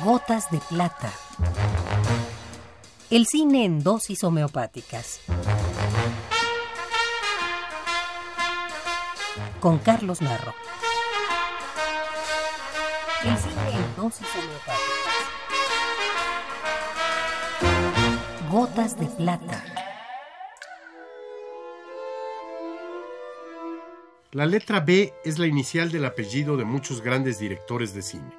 Gotas de plata. El cine en dosis homeopáticas. Con Carlos Narro. El cine en dosis homeopáticas. Gotas de plata. La letra B es la inicial del apellido de muchos grandes directores de cine,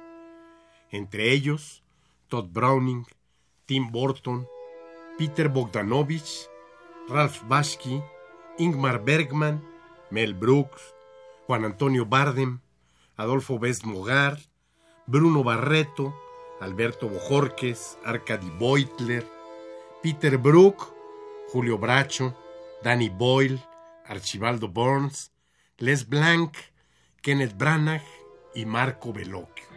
entre ellos Todd Browning, Tim Burton, Peter Bogdanovich, Ralph Bashki, Ingmar Bergman, Mel Brooks, Juan Antonio Bardem, Adolfo Best Mogar, Bruno Barreto, Alberto Bojorques, Arkady Beutler, Peter Brook, Julio Bracho, Danny Boyle, Archibaldo Burns, Les Blanc, Kenneth Branagh y Marco Bellocchio.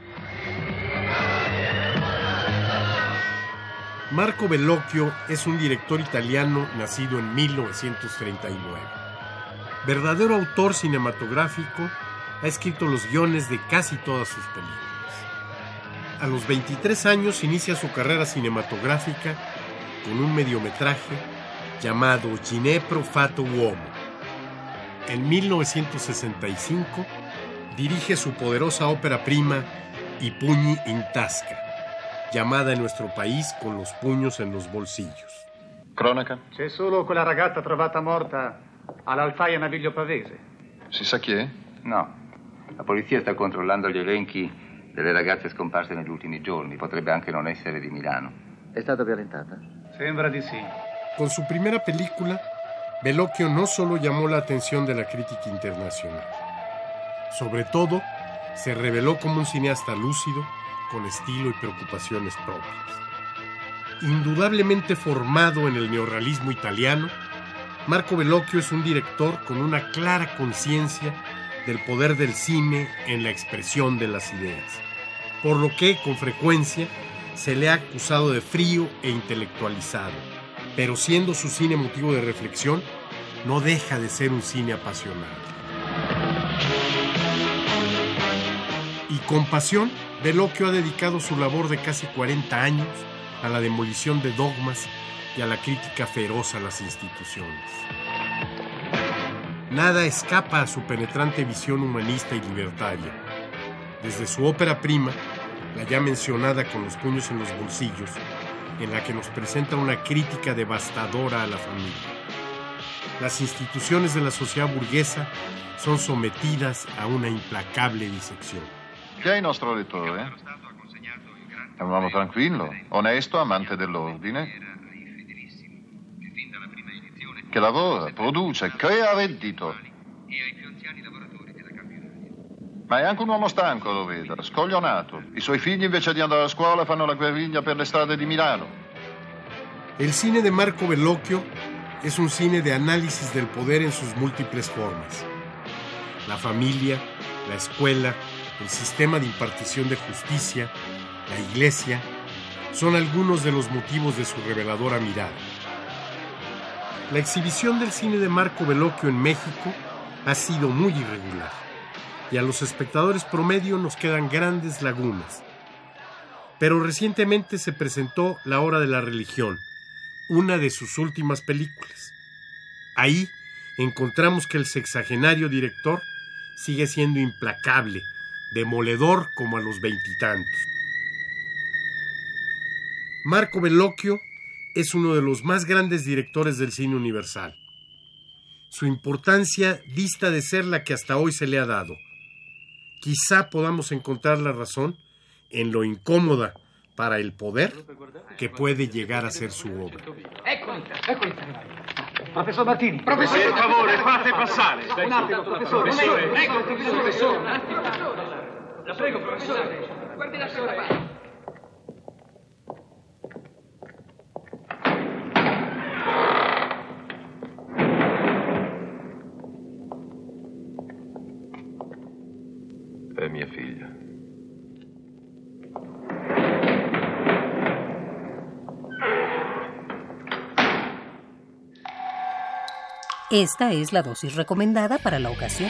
Marco Bellocchio es un director italiano nacido en 1939. Verdadero autor cinematográfico, ha escrito los guiones de casi todas sus películas. A los 23 años inicia su carrera cinematográfica con un mediometraje llamado Ginepro Fato Uomo en 1965 dirige su poderosa ópera prima I in tasca, llamada en nuestro país con los puños en los bolsillos. Cronaca? C'è solo quella ragazza trovata morta all'Alfaia Naviglio Pavese. Si sa chi è? No. La polizia sta controllando gli elenchi delle ragazze scomparse negli ultimi giorni. Potrebbe anche non essere di Milano. È stata violentata? Sembra di sì. Con su primera película, Bellocchio no solo llamó la atención de la crítica internacional, sobre todo se reveló como un cineasta lúcido, con estilo y preocupaciones propias. Indudablemente formado en el neorrealismo italiano, Marco Bellocchio es un director con una clara conciencia del poder del cine en la expresión de las ideas, por lo que con frecuencia se le ha acusado de frío e intelectualizado, pero siendo su cine motivo de reflexión, no deja de ser un cine apasionado. Y con pasión, Bellocchio ha dedicado su labor de casi 40 años a la demolición de dogmas y a la crítica feroz a las instituciones. Nada escapa a su penetrante visión humanista y libertaria. Desde su ópera prima, la ya mencionada con los puños en los bolsillos, en la que nos presenta una crítica devastadora a la familia. Las instituciones de la sociedad burguesa son sometidas a una implacable disección. Chi è il nostro lettore? È un uomo tranquillo, onesto, amante dell'ordine, che lavora, produce, crea reddito. Ma è anche un uomo stanco, lo vedo, scoglionato. I suoi figli invece di andare a scuola fanno la guerriglia per le strade di Milano. El cine de Marco Bellocchio es un cine de análisis del poder en sus múltiples formas. La familia, la escuela, el sistema de impartición de justicia, la iglesia, son algunos de los motivos de su reveladora mirada. La exhibición del cine de Marco Bellocchio en México ha sido muy irregular y a los espectadores promedio nos quedan grandes lagunas. Pero recientemente se presentó La Hora de la Religión, una de sus últimas películas. Ahí encontramos que el sexagenario director sigue siendo implacable, demoledor como a los veintitantos. Marco Bellocchio es uno de los más grandes directores del cine universal. Su importancia dista de ser la que hasta hoy se le ha dado. Quizá podamos encontrar la razón en lo incómoda para el poder que puede llegar a ser su obra. Eccoli, eccoli. Professor Martini. Professore, per favore, fate passare. Un attimo, professore. Professore, Ecco, professore. La prego, professore. Guardi la signora qua. È mia figlia. Esta es la dosis recomendada para la ocasión.